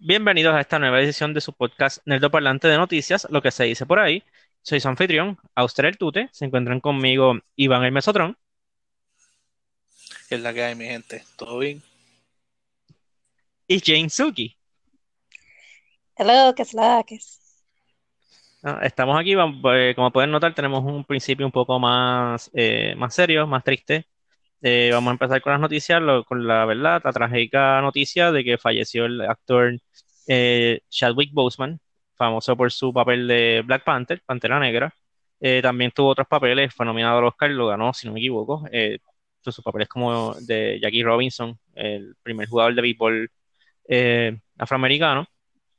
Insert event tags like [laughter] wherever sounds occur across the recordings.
Bienvenidos a esta nueva edición de su podcast Nerdo Parlante de Noticias, lo que se dice por ahí. Soy su anfitrión, Auster el Tute. Se encuentran conmigo Iván el Mesotrón. ¿Qué es la que hay, mi gente? ¿Todo bien? Y Jane Suki. Hello, ¿qué es la que es? Ah, Estamos aquí, eh, como pueden notar, tenemos un principio un poco más, eh, más serio, más triste. Eh, vamos a empezar con las noticias, lo- con la verdad, la trágica noticia de que falleció el actor eh, Chadwick Boseman, famoso por su papel de Black Panther, Pantera Negra. Eh, también tuvo otros papeles, fue nominado al Oscar, lo ganó, si no me equivoco. Eh, sus sus papeles como de Jackie Robinson, el primer jugador de béisbol eh, afroamericano.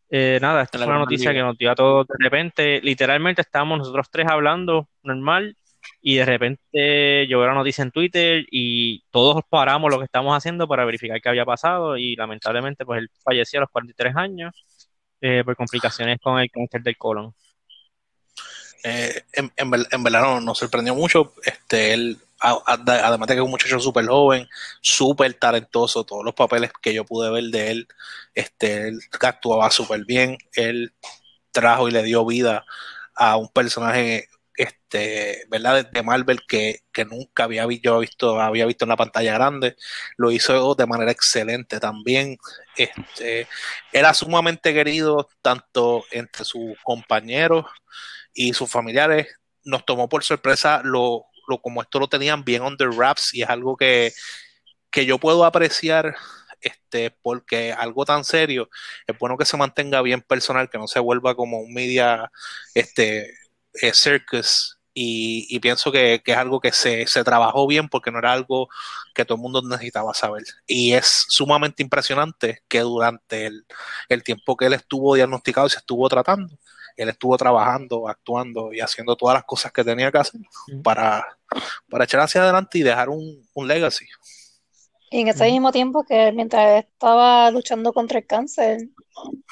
Eh, nada, esta fue una noticia que nos dio a todos de repente. Literalmente estábamos nosotros tres hablando normal y de repente llegó la noticia en Twitter y todos paramos lo que estamos haciendo para verificar qué había pasado y lamentablemente pues él falleció a los 43 años eh, por complicaciones con el cáncer del colon. Eh, en, en ver- en verdad no- nos sorprendió mucho. Este, él, además de que es un muchacho súper joven, súper talentoso, todos los papeles que yo pude ver de él, este, él actuaba súper bien. Él trajo y le dio vida a un personaje, este, ¿verdad? De, Marvel que, que nunca había yo visto, había visto en la pantalla grande. Lo hizo de manera excelente también. Este, era sumamente querido tanto entre sus compañeros y sus familiares nos tomó por sorpresa lo, lo como esto lo tenían bien under wraps y es algo que, que yo puedo apreciar este porque algo tan serio es bueno que se mantenga bien personal que no se vuelva como un media este eh, circus y, y pienso que, que es algo que se, se trabajó bien porque no era algo que todo el mundo necesitaba saber. Y es sumamente impresionante que durante el, el tiempo que él estuvo diagnosticado y se estuvo tratando él estuvo trabajando, actuando y haciendo todas las cosas que tenía que hacer para, para echar hacia adelante y dejar un, un legacy. Y en ese mismo tiempo que mientras estaba luchando contra el cáncer,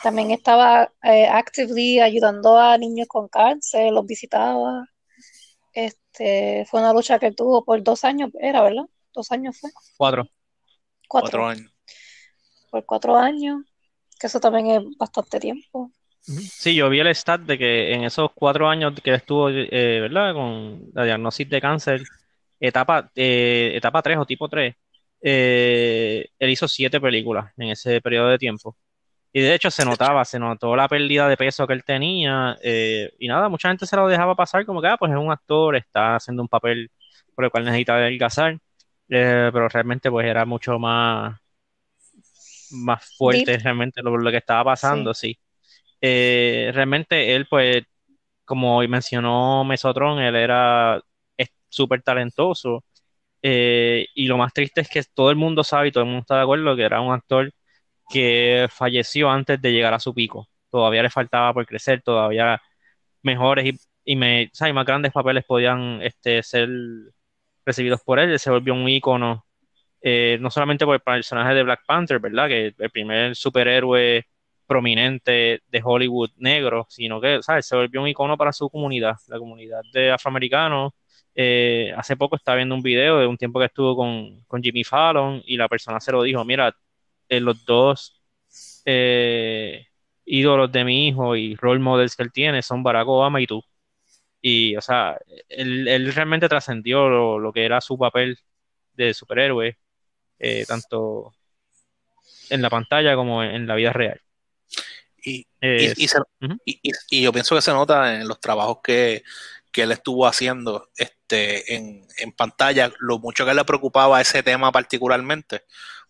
también estaba eh, actively ayudando a niños con cáncer, los visitaba. Este, fue una lucha que tuvo por dos años, era, ¿verdad? Dos años fue, Cuatro. cuatro, Cuatro años. por cuatro años, que eso también es bastante tiempo. Sí, yo vi el stat de que en esos cuatro años que estuvo, eh, ¿verdad? Con la diagnosis de cáncer, etapa, eh, etapa 3 o tipo 3, eh, él hizo siete películas en ese periodo de tiempo. Y de hecho se notaba, se notó la pérdida de peso que él tenía. eh, y nada, mucha gente se lo dejaba pasar como que, ah, pues es un actor, está haciendo un papel por el cual necesita adelgazar. eh, pero realmente pues era mucho más, más fuerte Deep, realmente lo, lo que estaba pasando, sí. sí. Eh, realmente él pues, como mencionó Mesotron, él era es súper talentoso. y lo más triste es que todo el mundo sabe y todo el mundo está de acuerdo que era un actor que falleció antes de llegar a su pico. Todavía le faltaba por crecer, todavía mejores y, y, me, ¿sabes? más grandes papeles podían este, ser recibidos por. Él se volvió un ícono, eh, no solamente por el personaje de Black Panther, ¿verdad? Que el primer superhéroe prominente de Hollywood negro, sino que, ¿sabes? Se volvió un icono para su comunidad, la comunidad de afroamericanos. Eh, hace poco estaba viendo un video de un tiempo que estuvo con, con Jimmy Fallon y la persona se lo dijo, mira, eh, los dos eh, ídolos de mi hijo y role models que él tiene son Barack Obama y tú. Y, o sea, él, él realmente trascendió lo, lo que era su papel de superhéroe, eh, tanto en la pantalla como en, en la vida real. Y, y, Es, y, se- ujú, y- y- y yo pienso que se nota en los trabajos que, que él estuvo haciendo este, en, en pantalla, lo mucho que le preocupaba ese tema particularmente,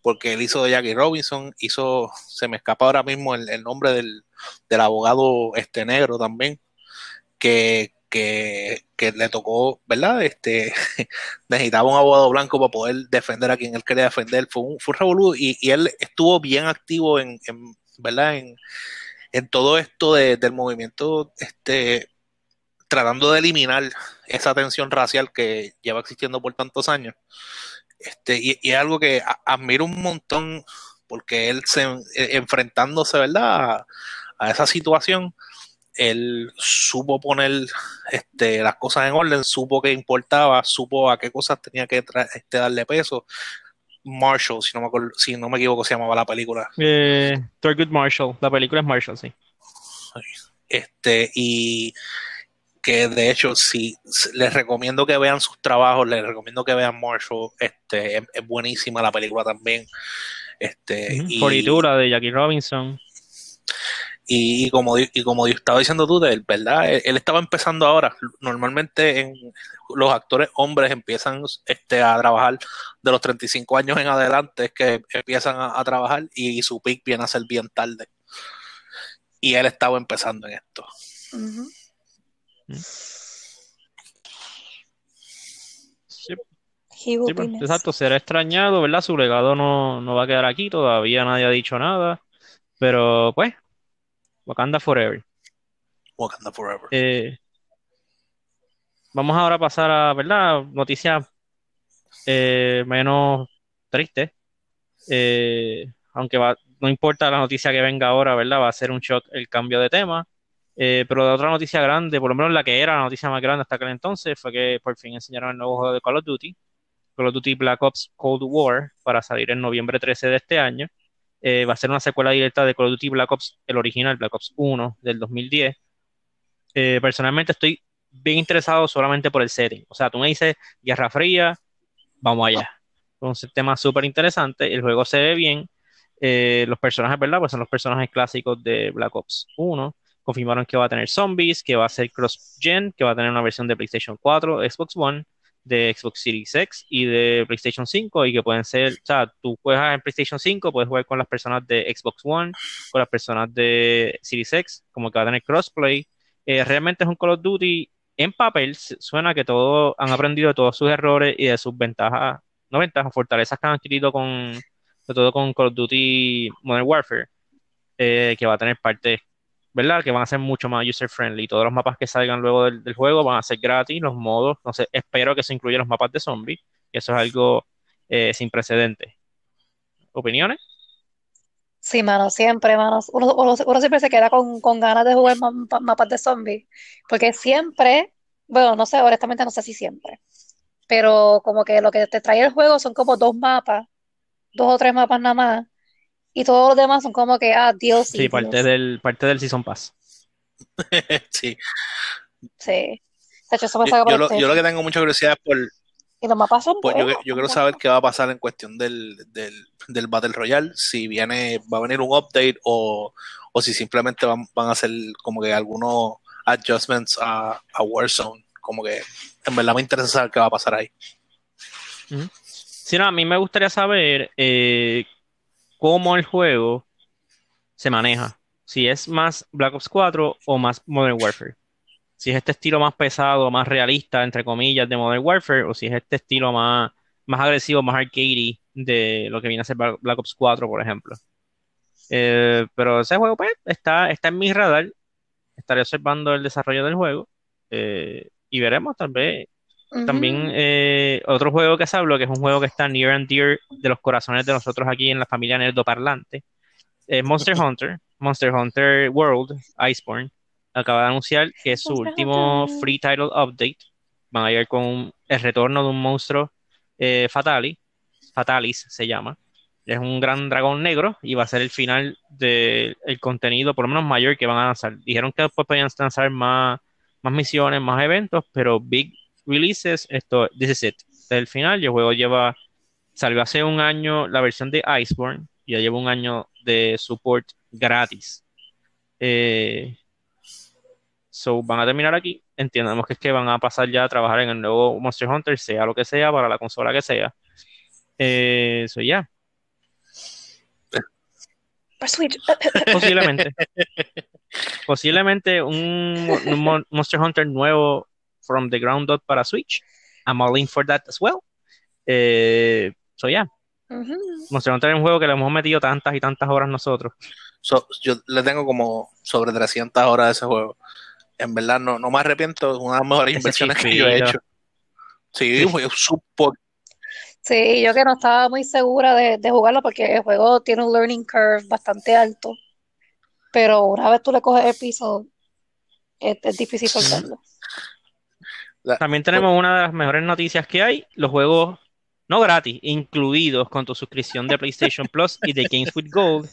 porque él hizo de Jackie Robinson, hizo, se me escapa ahora mismo el, nombre del, del abogado este negro también, que, que, le tocó, ¿verdad? Este, [laughs] necesitaba un abogado blanco para poder defender a quien él quería defender. Fue un, fue un y, él estuvo bien activo en, ¿verdad? En, en todo esto de- del movimiento, este, tratando de eliminar esa tensión racial que lleva existiendo por tantos años. Este, y, y es algo que a- admiro un montón porque él se eh, enfrentándose, ¿verdad? A, a esa situación, él supo poner este, las cosas en orden, supo qué importaba, supo a qué cosas tenía que este, darle peso. Marshall, si no me, acuerdo- si no me equivoco, se llamaba la película. Eh, Thurgood Marshall. La película es Marshall, sí. Este, y que de hecho, si si- les recomiendo que vean sus trabajos, les recomiendo que vean Marshall, este, es, es buenísima la película también. Este, Ujú. y, 42, la de Jackie Robinson. y, y como, y como estaba diciendo tú, de él, ¿verdad? Él, él estaba empezando ahora. Normalmente en, los actores hombres empiezan este, a trabajar de los 35 años en adelante, es que empiezan a, a trabajar y, su pick viene a ser bien tarde. Y él estaba empezando en esto. Sí, sí, be pues, exacto, será extrañado, ¿verdad? Su legado no, no va a quedar aquí, todavía nadie ha dicho nada. Pero pues, Wakanda Forever. Wakanda Forever. Eh, vamos ahora a pasar a, ¿verdad? Noticias eh, menos tristes. Eh, aunque va, no importa la noticia que venga ahora, ¿verdad? Va a ser un shock el cambio de tema. Eh, pero la otra noticia grande, por lo menos la que era la noticia más grande hasta aquel entonces, fue que por fin enseñaron el nuevo juego de Call of Duty, Call of Duty Black Ops Cold War, para salir en noviembre 13 de este año. Eh, va a ser una secuela directa de Call of Duty Black Ops, el original, Black Ops 1 del 2010. Eh, personalmente estoy bien interesado solamente por el setting. O sea, tú me dices Guerra Fría, vamos allá. Entonces, tema súper interesante. El juego se ve bien. Los personajes, ¿verdad? Pues son los personajes clásicos de Black Ops 1. Confirmaron que va a tener zombies, que va a ser cross-gen, que va a tener una versión de PlayStation 4, Xbox One, de Xbox Series X y de PlayStation 5 y que pueden ser, o sea, tú juegas en PlayStation 5, puedes jugar con las personas de Xbox One, con las personas de Series X, como que va a tener crossplay. Eh, realmente es un Call of Duty en papel, suena que todos han aprendido de todos sus errores y de sus ventajas, no ventajas, fortalezas que han adquirido con, sobre todo con Call of Duty Modern Warfare, eh, que va a tener partes, ¿verdad? Que van a ser mucho más user friendly. Todos los mapas que salgan luego del, juego van a ser gratis, los modos, no sé, espero que se incluyan los mapas de zombies, que eso es algo eh, sin precedentes. ¿Opiniones? Sí, mano, siempre, mano. Uno, siempre se queda con, con ganas de jugar ma- ma- mapas de zombies. Porque siempre, bueno, no sé, honestamente no sé si siempre. Pero como que lo que te trae el juego son como dos mapas, dos o tres mapas nada más. Y todos los demás son como que, ah, DLC, Sí, parte del, parte del Season Pass. [laughs] sí. Sí. De hecho, eso me Yo, por lo, yo techo. lo que tengo mucha curiosidad es por, Y los mapas son pues yo, quiero saber qué va a pasar en cuestión del, del, del Battle Royale, si viene, va a venir un update o, o si simplemente van, van a hacer como que algunos adjustments a, a Warzone. Como que en verdad me interesa saber qué va a pasar ahí. Ujú. Sí, no, a mí me gustaría saber eh, cómo el juego se maneja. Si es más Black Ops 4 o más Modern Warfare. Si es este estilo más pesado, más realista, entre comillas, de Modern Warfare, o si es este estilo más, más agresivo, más arcadey de lo que viene a ser Bla- Black Ops 4, por ejemplo. Eh, pero ese juego, pues, está, está en mi radar. Estaré observando el desarrollo del juego. eh, y veremos, tal vez. También eh, otro juego que se habló, que es un juego que está near and dear de los corazones de nosotros aquí en la familia Nerdo Parlante, es Monster [laughs] Hunter, Monster Hunter World, Iceborne, acaba de anunciar que es su Monster último Hunter. free title update. Van a llegar con el retorno de un monstruo eh, Fatali, Fatalis se llama. Es un gran dragón negro y va a ser el final del contenido, por lo menos mayor, que van a lanzar. Dijeron que después podían lanzar más, más misiones, más eventos, pero big releases, esto, this is it. Este es el final. El juego lleva, salió hace un año la versión de Iceborne, y ya lleva un año de support gratis. Eh, so van a terminar aquí. Entendemos que es que van a pasar ya a trabajar en el nuevo Monster Hunter, sea lo que sea, para la consola que sea. Eh, so ya, Switch. [laughs] posiblemente. posiblemente un, un Mon- Monster Hunter nuevo from the ground up para Switch. I'm all in for that as well. Eh, so. Monster Hunter es un juego que le hemos metido tantas y tantas horas nosotros. So, yo le tengo como sobre 300 horas de ese juego. En verdad no, no me arrepiento, es una de las mejores [laughs] Ese inversiones que yo he hecho. Sí, Sí. fue súper Sí, yo que no estaba muy segura de, de jugarlo porque el juego tiene un learning curve bastante alto. Pero una vez tú le coges el piso, es, es difícil soltarlo. La- También tenemos una de las mejores noticias que hay. Los juegos no gratis, incluidos con tu suscripción de PlayStation Plus y de Games with Gold.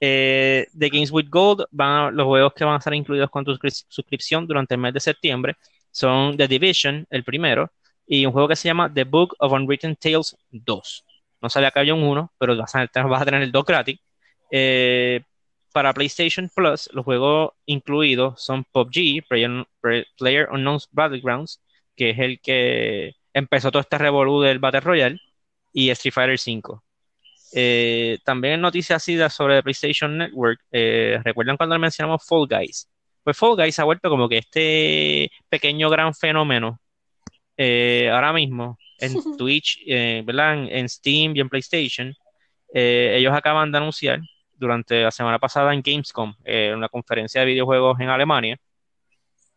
Eh, de Games with Gold, van los juegos que van a estar incluidos con tu suscripción durante el mes de septiembre son The Division, el primero, y un juego que se llama The Book of Unwritten Tales 2. No sabía que había un 1, pero vas a, tener el 2 gratis. Eh, para PlayStation Plus, los juegos incluidos son PUBG, Player, Player Unknown's Battlegrounds, que es el que empezó todo este revolú del Battle Royale, y Street Fighter V. Eh, también noticias así sobre PlayStation Network. Eh, ¿Recuerdan cuando mencionamos Fall Guys? Pues Fall Guys ha vuelto como que este pequeño gran fenómeno eh, ahora mismo en [laughs] Twitch, ¿verdad? En, Steam y en PlayStation. ellos acaban de anunciar durante la semana pasada en Gamescom, en una conferencia de videojuegos en Alemania.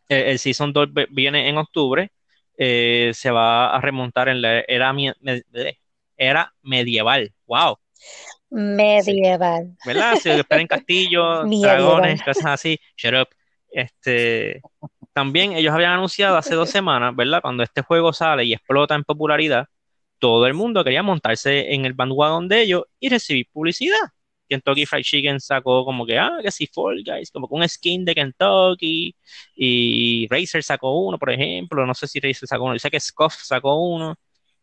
el Season 2 viene en octubre eh, se va a remontar en la era, era medieval. ¡Wow! Medieval. ¿Verdad? Se esperen castillos, [laughs] dragones, cosas así. Shut up. Este, también ellos habían anunciado hace dos semanas, ¿verdad? Cuando este juego sale y explota en popularidad, todo el mundo quería montarse en el bandwagon de ellos y recibir publicidad. Kentucky Fried Chicken sacó como que, ah, que si Fall Guys, como con un skin de Kentucky, y Razer sacó uno, por ejemplo, no sé si Razer sacó uno, dice que Scoff sacó uno.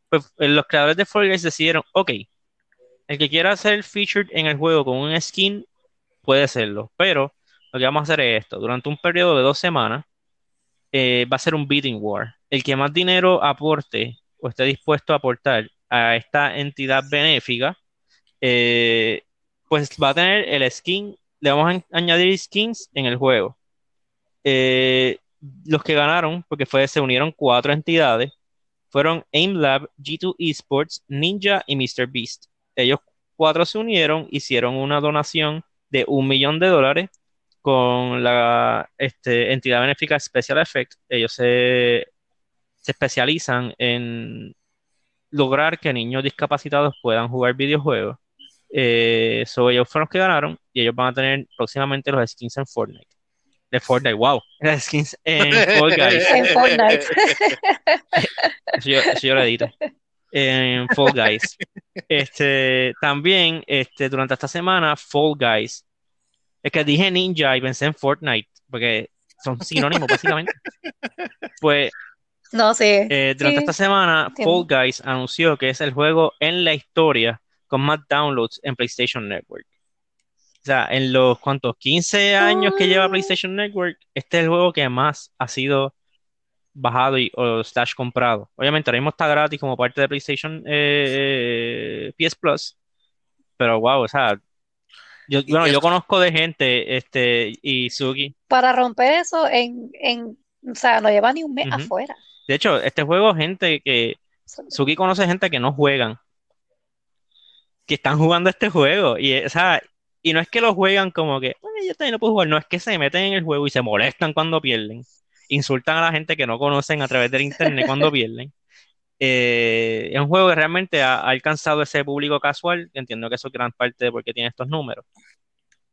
Pues eh, los creadores de Fall Guys decidieron, ok, el que quiera hacer featured en el juego con un skin, puede hacerlo, pero lo que vamos a hacer es esto, durante un periodo de dos semanas, eh, va a ser un bidding war. El que más dinero aporte o esté dispuesto a aportar a esta entidad benéfica, eh, pues va a tener el skin, le vamos a añadir skins en el juego. Eh, los que ganaron, porque fue, se unieron cuatro entidades, fueron AimLab, G2 Esports, Ninja y Mr. Beast. Ellos cuatro se unieron, hicieron una donación de un millón de dólares con la este, entidad benéfica Special Effect. Ellos se, se especializan en lograr que niños discapacitados puedan jugar videojuegos eh, so ellos fueron los que ganaron y ellos van a tener próximamente los skins en Fortnite. De Fortnite, wow. [laughs] Las skins en Fall Guys. En [laughs] Fortnite. eso, yo, eso yo lo edito. En Fall Guys. Este, también, este, durante esta semana, Fall Guys. Es que dije Ninja y pensé en Fortnite, porque son sinónimos, básicamente. [laughs] Pues no sé. Eh, durante esta semana, Fall Guys anunció que es el juego en la historia con más downloads en PlayStation Network. O sea, en los cuantos 15 años que lleva PlayStation Network, este es el juego que más ha sido bajado y, o slash comprado. Obviamente, ahora mismo está gratis como parte de PlayStation eh, PS Plus. Pero wow, o sea, yo, bueno, yo conozco de gente, este, y Suki. Para romper eso en, en o sea, no lleva ni un mes afuera. De hecho, este juego, gente que, Suki conoce gente que no juegan que están jugando este juego. Y, o sea, y no es que lo juegan como que, yo también no puedo jugar, no es que se meten en el juego y se molestan cuando pierden. Insultan a la gente que no conocen a través del internet cuando pierden. [laughs] Eh, es un juego que realmente ha, alcanzado ese público casual. Entiendo que eso es gran parte de por qué tiene estos números.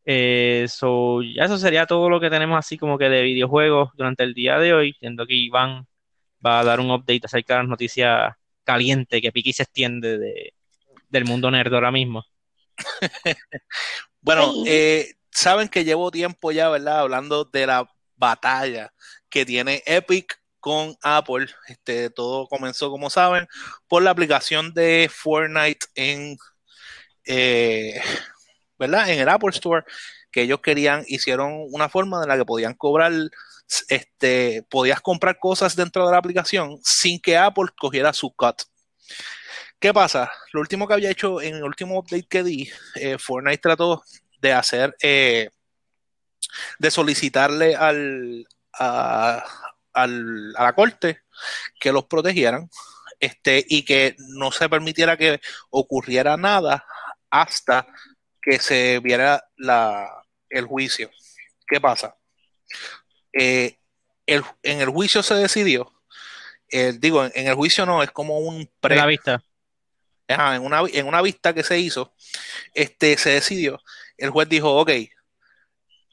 Eh, eso sería todo lo que tenemos así como que de videojuegos durante el día de hoy. Entiendo que Iván va a dar un update acerca de las noticias calientes que Piki se extiende de, del mundo nerd ahora mismo. [laughs] bueno, eh, saben que llevo tiempo ya, ¿verdad? Hablando de la batalla que tiene Epic con Apple. Este, todo comenzó, como saben, por la aplicación de Fortnite en, eh, ¿verdad? En el Apple Store, que ellos querían, hicieron una forma en la que podían cobrar, este, podías comprar cosas dentro de la aplicación sin que Apple cogiera su cut. ¿Qué pasa? Lo último que había hecho en el último update que di, eh, Fortnite trató de hacer, eh, de solicitarle al, a, la corte que los protegieran este, y que no se permitiera que ocurriera nada hasta que se viera la, el juicio. ¿Qué pasa? Eh, en el juicio se decidió, digo, en, el juicio no, es como un pre... La vista en, una, en una vista que se hizo, este, se decidió, el juez dijo, ok,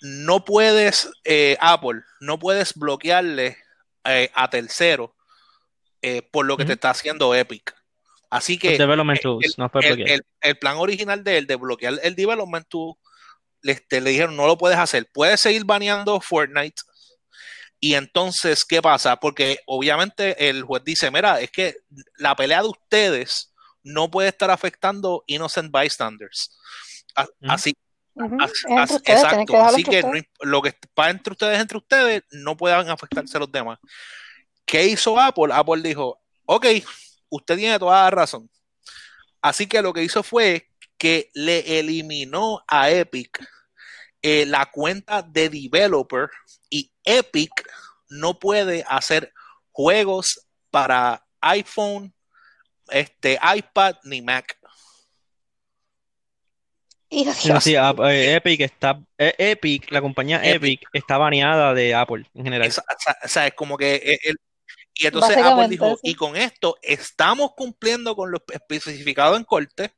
no puedes, eh, Apple, no puedes bloquearle eh, a tercero eh, por lo que te está haciendo Epic. Así que development el, tools, no el, el, el, plan original de él de bloquear el development tool, le, este, le dijeron no lo puedes hacer, puedes seguir baneando Fortnite. Y entonces, ¿qué pasa? Porque obviamente el juez dice, mira, es que la pelea de ustedes no puede estar afectando innocent bystanders. Así, Uh -huh. ustedes, exacto. Así que no- lo que va entre ustedes, entre ustedes, no puedan afectarse los demás. ¿Qué hizo Apple? Apple dijo, ok, usted tiene toda la razón. Así que lo que hizo fue que le eliminó a Epic eh, la cuenta de developer y Epic no puede hacer juegos para iPhone, este, iPad ni Mac. Y Sí, sí, eh, Epic está, eh, Epic, la compañía Epic. Epic está baneada de Apple en general. Es, o sea, es como que eh, el- y entonces Apple dijo, y con esto estamos cumpliendo con lo especificado en corte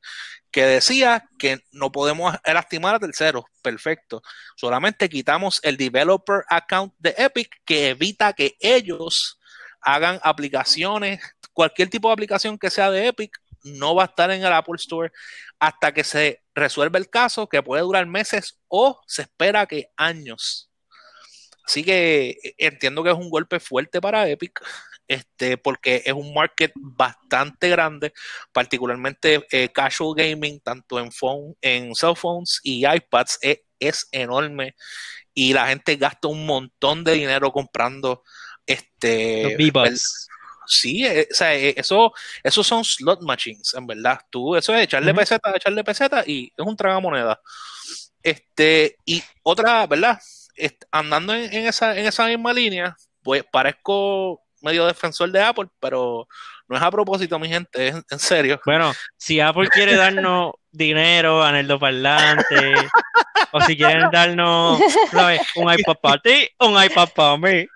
que decía que no podemos lastimar a terceros. Perfecto. Solamente quitamos el developer account de Epic que evita que ellos hagan aplicaciones, cualquier tipo de aplicación que sea de Epic no va a estar en el Apple Store hasta que se resuelva el caso, que puede durar meses o se espera que años. Así que eh, entiendo que es un golpe fuerte para Epic, este, porque es un market bastante grande, particularmente eh, casual gaming, tanto en phone, en cell phones y iPads, es, es enorme y la gente gasta un montón de dinero comprando este Los. Sí, eh, o sea, eh, eso, esos son slot machines, en verdad. Tú, eso es echarle peseta, echarle peseta y es un tragamoneda. Este, y otra, ¿verdad? Est- andando en, en esa, en esa misma línea, pues parezco medio defensor de Apple, pero no es a propósito, mi gente, es en, serio. Bueno, si Apple quiere darnos [laughs] dinero, aneldoparlante, o si quieren darnos ¿sabes? un iPad para ti, un iPad para mí.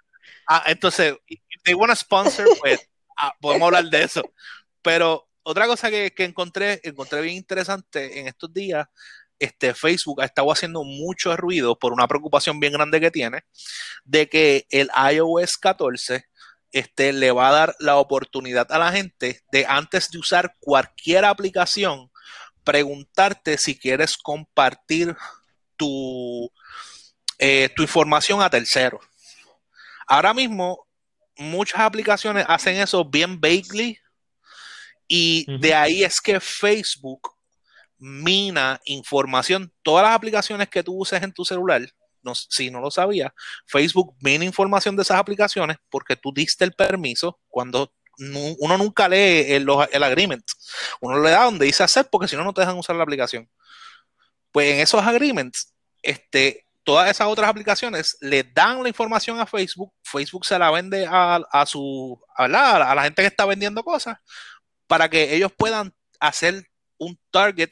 Ah, entonces, they wanna sponsor, [laughs] pues ah, podemos hablar de eso. Pero otra cosa que, que encontré, encontré bien interesante en estos días, este Facebook ha estado haciendo mucho ruido por una preocupación bien grande que tiene, de que el iOS 14 este, le va a dar la oportunidad a la gente de antes de usar cualquier aplicación, preguntarte si quieres compartir tu, eh, tu información a terceros. Ahora mismo, muchas aplicaciones hacen eso bien vaguely y de ahí es que Facebook mina información. Todas las aplicaciones que tú uses en tu celular, no, si no lo sabías, Facebook mina información de esas aplicaciones porque tú diste el permiso cuando uno nunca lee el, los- el agreement. Uno le da donde dice hacer porque si no, no te dejan usar la aplicación. Pues en esos agreements, este, todas esas otras aplicaciones le dan la información a Facebook, Facebook se la vende a, a su a la, a la gente que está vendiendo cosas para que ellos puedan hacer un target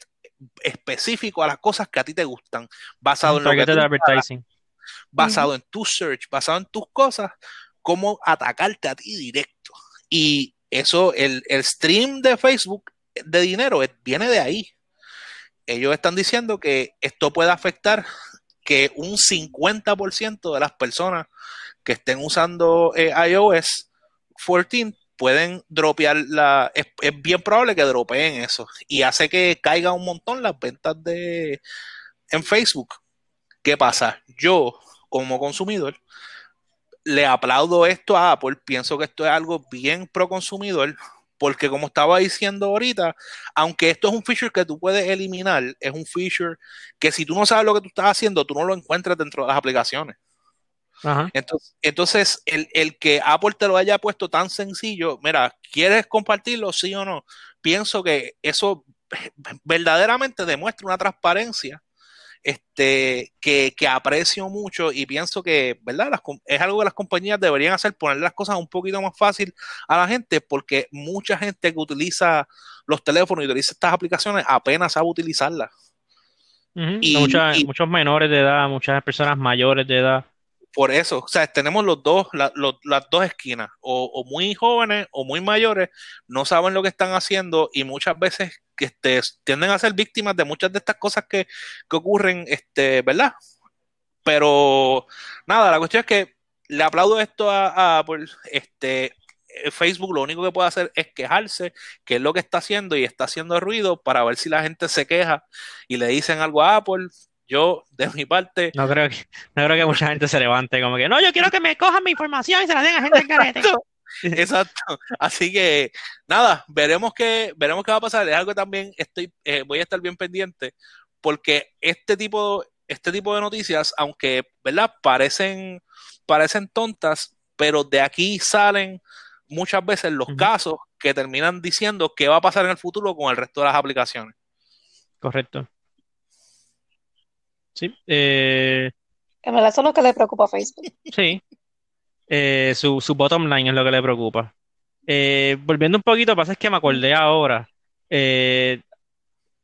específico a las cosas que a ti te gustan, basado en lo que tú advertising. basado en tu search, basado en tus cosas, cómo atacarte a ti directo. Y eso, el, el stream de Facebook de dinero viene de ahí. Ellos están diciendo que esto puede afectar que un 50% de las personas que estén usando eh, iOS 14 pueden dropear la. Es, es bien probable que dropeen eso. Y hace que caiga un montón las ventas de en Facebook. ¿Qué pasa? Yo, como consumidor, le aplaudo esto a Apple. Pienso que esto es algo bien pro consumidor. Porque como estaba diciendo ahorita, aunque esto es un feature que tú puedes eliminar, es un feature que si tú no sabes lo que tú estás haciendo, tú no lo encuentras dentro de las aplicaciones. Ajá. Entonces, entonces el, el que Apple te lo haya puesto tan sencillo, mira, ¿quieres compartirlo, sí o no? Pienso que eso [laughs] verdaderamente demuestra una transparencia este, que, que aprecio mucho y pienso que, ¿verdad? Las es algo que las compañías deberían hacer, poner las cosas un poquito más fácil a la gente, porque mucha gente que utiliza los teléfonos y utiliza estas aplicaciones apenas sabe utilizarlas. Ujú. Y- Muchas- y- muchos menores de edad, muchas personas mayores de edad. Por eso, o sea, tenemos los dos, las dos esquinas, o, muy jóvenes o muy mayores, no saben lo que están haciendo y muchas veces este, tienden a ser víctimas de muchas de estas cosas que, que ocurren, este, ¿verdad? Pero nada, la cuestión es que le aplaudo esto a, a Apple, este, eh, Facebook lo único que puede hacer es quejarse, que es lo que está haciendo y está haciendo ruido para ver si la gente se queja y le dicen algo a Apple. Yo, de mi parte, [laughs] No creo que, no creo que mucha gente se levante como que, no, yo quiero que me cojan mi información y se la den a gente en carete. Exacto. Así que nada, veremos qué, veremos qué va a pasar. Es algo que también estoy, eh, voy a estar bien pendiente, porque este tipo, este tipo de noticias, aunque, ¿verdad? Parecen, parecen tontas, pero de aquí salen muchas veces los casos que terminan diciendo qué va a pasar en el futuro con el resto de las aplicaciones. Correcto. Sí, eh, En verdad, eso es lo que le preocupa a Facebook. sí. Eh, su, su bottom line es lo que le preocupa. Eh, volviendo un poquito, pasa es que me acordé ahora, eh,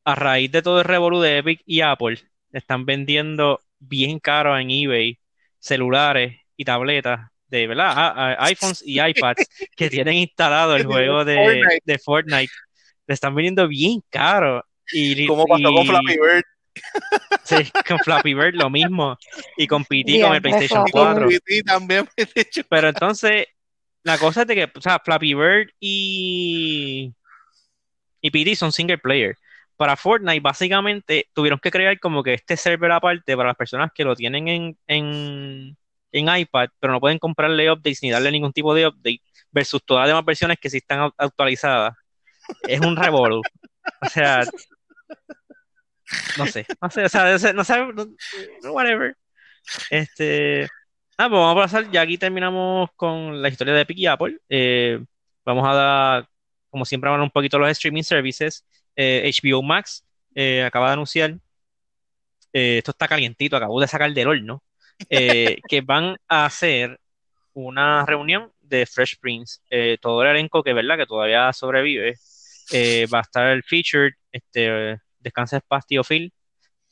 a raíz de todo el revolú de Epic y Apple, están vendiendo bien caro en eBay celulares y tabletas de, ¿verdad? A- a- iPhones y iPads [laughs] que tienen instalado el juego de, Fortnite. de Fortnite. Le están vendiendo bien caro. Y, Como pasó con y- Flappy Bird. Sí, con Flappy Bird lo mismo. Y con PT con el PlayStation Flappy Y con 4. BT también. [laughs] de hecho. Pero entonces, la cosa es de que, o sea, Flappy Bird y, y PT son single player. Para Fortnite, básicamente, tuvieron que crear como que este server aparte para las personas que lo tienen en, en, en iPad, pero no pueden comprarle updates ni darle ningún tipo de update, versus todas las demás versiones que sí están actualizadas. Es un revolú. O sea, no sé, no sé, o sea, no sé, no whatever. Este, ah, pues vamos a pasar, ya aquí terminamos con la historia de Epic y Apple. Eh, vamos a dar, como siempre, hablar un poquito de los streaming services. Eh, HBO Max eh, acaba de anunciar, eh, esto está calientito, acabo de sacar del horno, eh, [laughs] que van a hacer una reunión de Fresh Prince. Eh, todo el elenco que, ¿verdad? que todavía sobrevive. Eh, va a estar el featured, este, Descansa en paz, tío Phil.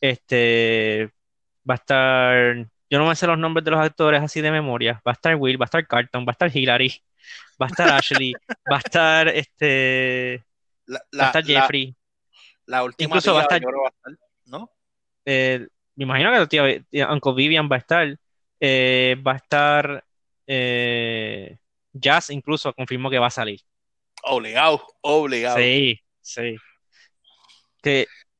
Este, va a estar, yo no me sé los nombres de los actores así de memoria. Va a estar Will, va a estar Carlton, va a estar Hillary, va a estar Ashley, va a estar este, La, va a estar Jeffrey. la última Incluso va a tía, estar- va a estar, ¿no? Eh, me imagino que el tío, tío Uncle Vivian va a estar. Eh, va a estar eh, Jazz, incluso confirmó que va a salir. Obligado, obligado. Sí, sí.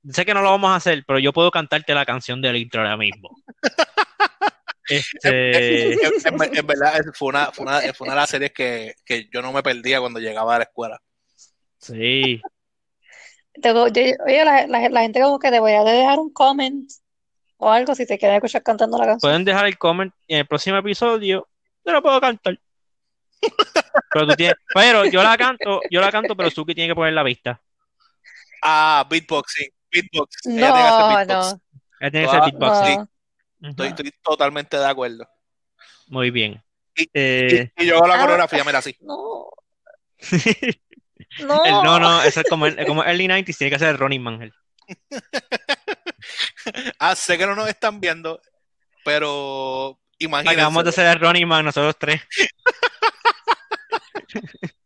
Sé que no lo vamos a hacer, pero yo puedo cantarte la canción del intro ahora mismo. [laughs] Este, En, en- en verdad, fue una, fue una, fue una de las series que, que yo no me perdía cuando llegaba a la escuela. sí, Tengo- yo- oye, la, la- la gente como que debería de dejar un comment o algo si te quieren escuchar cantando la canción. pueden dejar el comment y en el próximo episodio yo lo puedo cantar. Pero tú tienes, pero yo la canto, yo la canto, pero Suki tiene que poner la vista. Ah, beatboxing, beatbox. Ella tiene que No, hacer beatbox. no, Ella tiene que ser Ah, beatboxing. no. Ujú. Estoy, estoy totalmente de acuerdo. Muy bien. Y- Eh, Y, y yo hago la Ah. coreografía, mira así. No, [laughs] el no. no, no, eso es como, como early 90s, tiene que ser Ronnie Mangel. [laughs] Ah, sé que no nos están viendo, pero imagínense. Acabamos de hacer el Ronnie Man nosotros tres. [laughs]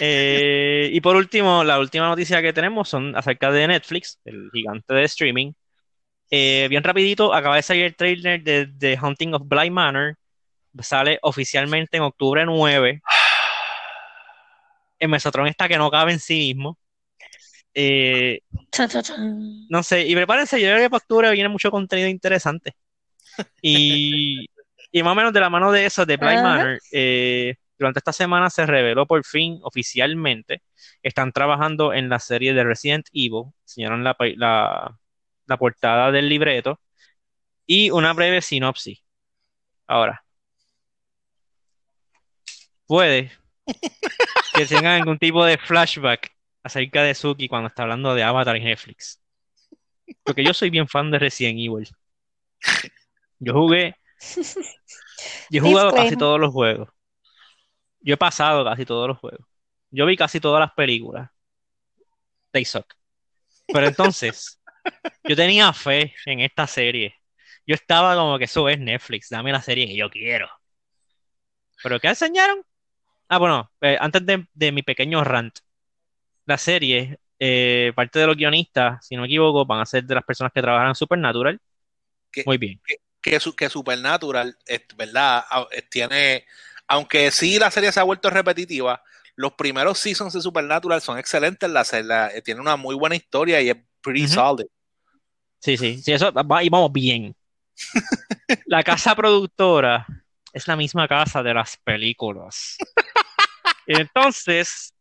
Eh, y por último, la última noticia que tenemos son acerca de Netflix, el gigante de streaming. Eh, bien rapidito, acaba de salir el trailer de The Haunting of Bly Manor. Sale oficialmente en octubre 9. El Mesotron está que no cabe en sí mismo. Eh, no sé, y prepárense, yo creo que para octubre viene mucho contenido interesante. Y, y más o menos de la mano de eso, de Blind. Manor, eh, durante esta semana se reveló por fin oficialmente, están trabajando en la serie de Resident Evil, enseñaron la, pa- la, la portada del libreto y una breve sinopsis. Ahora, puede [laughs] que tengan algún tipo de flashback acerca de Suki cuando está hablando de Avatar en Netflix. Porque yo soy bien fan de Resident Evil. Yo jugué, yo he jugado casi todos los juegos. Yo he pasado casi todos los juegos. Yo vi casi todas las películas. They suck. Pero entonces, [laughs] yo tenía fe en esta serie. Yo estaba como que eso es Netflix, dame la serie que yo quiero. ¿Pero qué enseñaron? Ah, bueno, eh, antes de, de mi pequeño rant, la serie, eh, parte de los guionistas, si no me equivoco, van a ser de las personas que trabajan en Supernatural. Muy bien. que, su- que Supernatural, es, ¿verdad? Ah, Tiene aunque sí la serie se ha vuelto repetitiva, los primeros seasons de Supernatural son excelentes, la, la, eh, tiene una muy buena historia y es pretty solid. Sí, sí, sí, eso va y vamos bien. [laughs] La casa productora es la misma casa de las películas. [laughs] Entonces,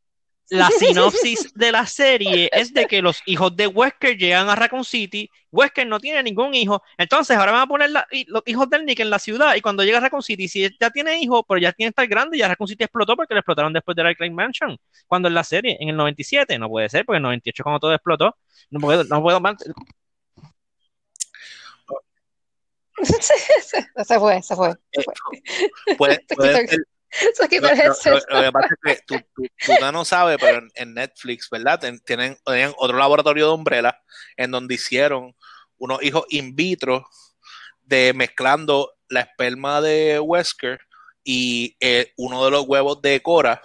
la [laughs] sinopsis de la serie es de que los hijos de Wesker llegan a Raccoon City. Wesker no tiene ningún hijo. Entonces, ahora van a poner la- los hijos del Nick en la ciudad. Y cuando llega a Raccoon City, si él ya tiene hijos, pero ya tiene que estar grande, ya Raccoon City explotó porque lo explotaron después de la Clay Mansion. Cuando en la serie, en el 97, no puede ser, porque en el 98, cuando todo explotó, no puedo, no puedo más. [laughs] se fue, se fue. Eh, se fue. Puede, puede [laughs] ser- [laughs] Lo, lo- headset. lo- lo que pasa es que tú, tú- tú no sabes, pero en, en Netflix, ¿verdad? Ten- tienen, tenían otro laboratorio de Umbrella en donde hicieron unos hijos in vitro de mezclando la esperma de Wesker y eh, uno de los huevos de Cora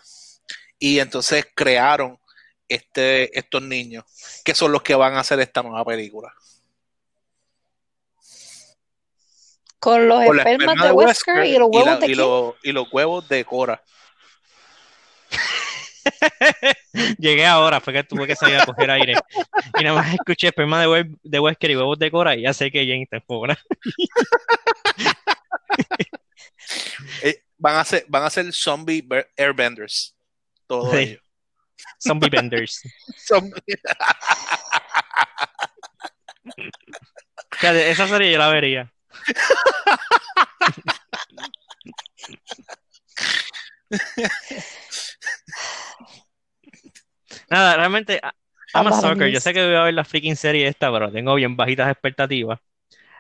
y entonces crearon este, estos niños que son los que van a hacer esta nueva película. Con los Con espermas esperma de Wesker y los y la- huevos de y lo- y los huevos de Cora. [laughs] Llegué ahora, fue que tuve que salir a coger aire. Y nada más escuché esperma de, Wes- de Wesker y huevos de Cora y ya sé que Jane está fuera. [laughs] Eh, van a ser, van a ser zombie airbenders. Todos Sí. ellos. Zombie Benders. [laughs] Zombie- O sea, de- esa serie yo la vería. Nada, realmente, a- I'm a Amar sucker. Yo sé que voy a ver la freaking serie esta, pero tengo bien bajitas expectativas.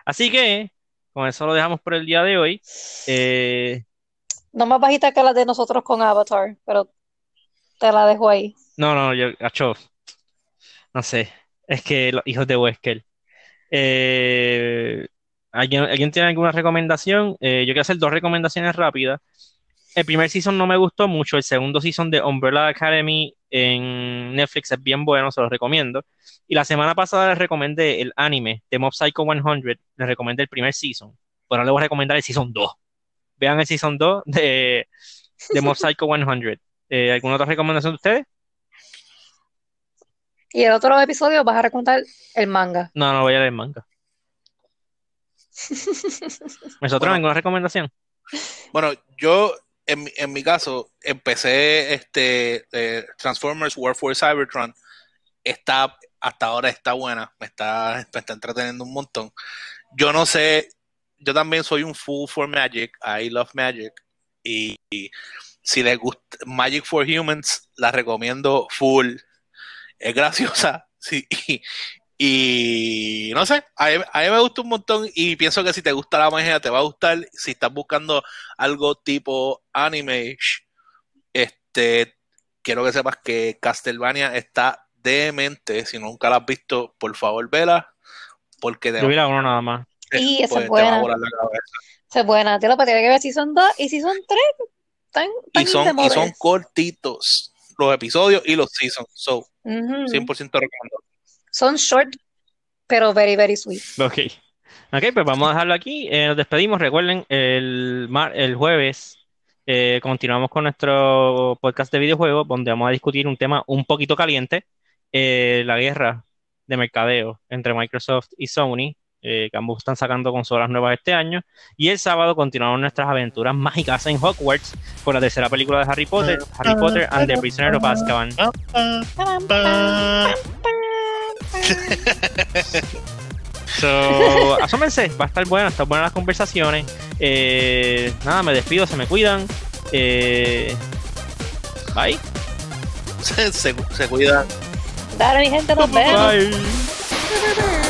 Así que, con eso lo dejamos por el día de hoy. Eh, No más bajita que la de nosotros con Avatar, pero te la dejo ahí. no, no, yo, acho, no sé. Es que los hijos de Wesker. Eh, ¿alguien, alguien tiene alguna recomendación? Eh, yo quiero hacer dos recomendaciones rápidas. El primer season no me gustó mucho. El segundo season de Umbrella Academy en Netflix es bien bueno, se los recomiendo. Y la semana pasada les recomendé el anime de Mob Psycho 100. Les recomendé el primer season. Pero ahora les voy a recomendar el season 2. Vean el season 2 de, de Mob Psycho 100. Eh, ¿alguna otra recomendación de ustedes? Y el otro episodio vas a recontar el manga. No, no voy a leer manga. [laughs] ¿Nosotros Bueno. alguna recomendación? Bueno, yo en, mi- en mi caso empecé este eh, Transformers War for Cybertron. Está, hasta ahora está buena, me está, me está entreteniendo un montón. Yo no sé, yo también soy un fool for Magic, I love Magic. Y, y si les gusta Magic for Humans, la recomiendo full. Es graciosa, [laughs] sí, y, y no sé, a mí, a mí me gusta un montón y pienso que si te gusta la magia te va a gustar. Si estás buscando algo tipo anime, este, quiero que sepas que Castlevania está demente. Si nunca la has visto, por favor, vela, porque te, Yo vi la uno nada más. Y esa pues, es te va a buena. la cabeza. Esa es buena. Tío, para tiene que ver Season 2 y Season 3. Tan, tan Y son, y son cortitos los episodios y los seasons. So, Ujú. 100% recomendado. Son short, pero very, very sweet. Ok. Ok, pues vamos a dejarlo aquí. Eh, nos despedimos. Recuerden, el, mar- el jueves eh, continuamos con nuestro podcast de videojuegos, donde vamos a discutir un tema un poquito caliente, eh, la guerra de mercadeo entre Microsoft y Sony, eh, que ambos están sacando consolas nuevas este año. Y el sábado continuamos nuestras aventuras mágicas en Hogwarts con la tercera película de Harry Potter, Harry Potter and the Prisoner of Azkaban. [laughs] So, asómense, va a estar buena, están buenas las conversaciones. Eh, nada, me despido, se me cuidan. Eh, bye. [laughs] se, se, se cuidan. Dale, mi gente, nos vemos. Bye. [laughs]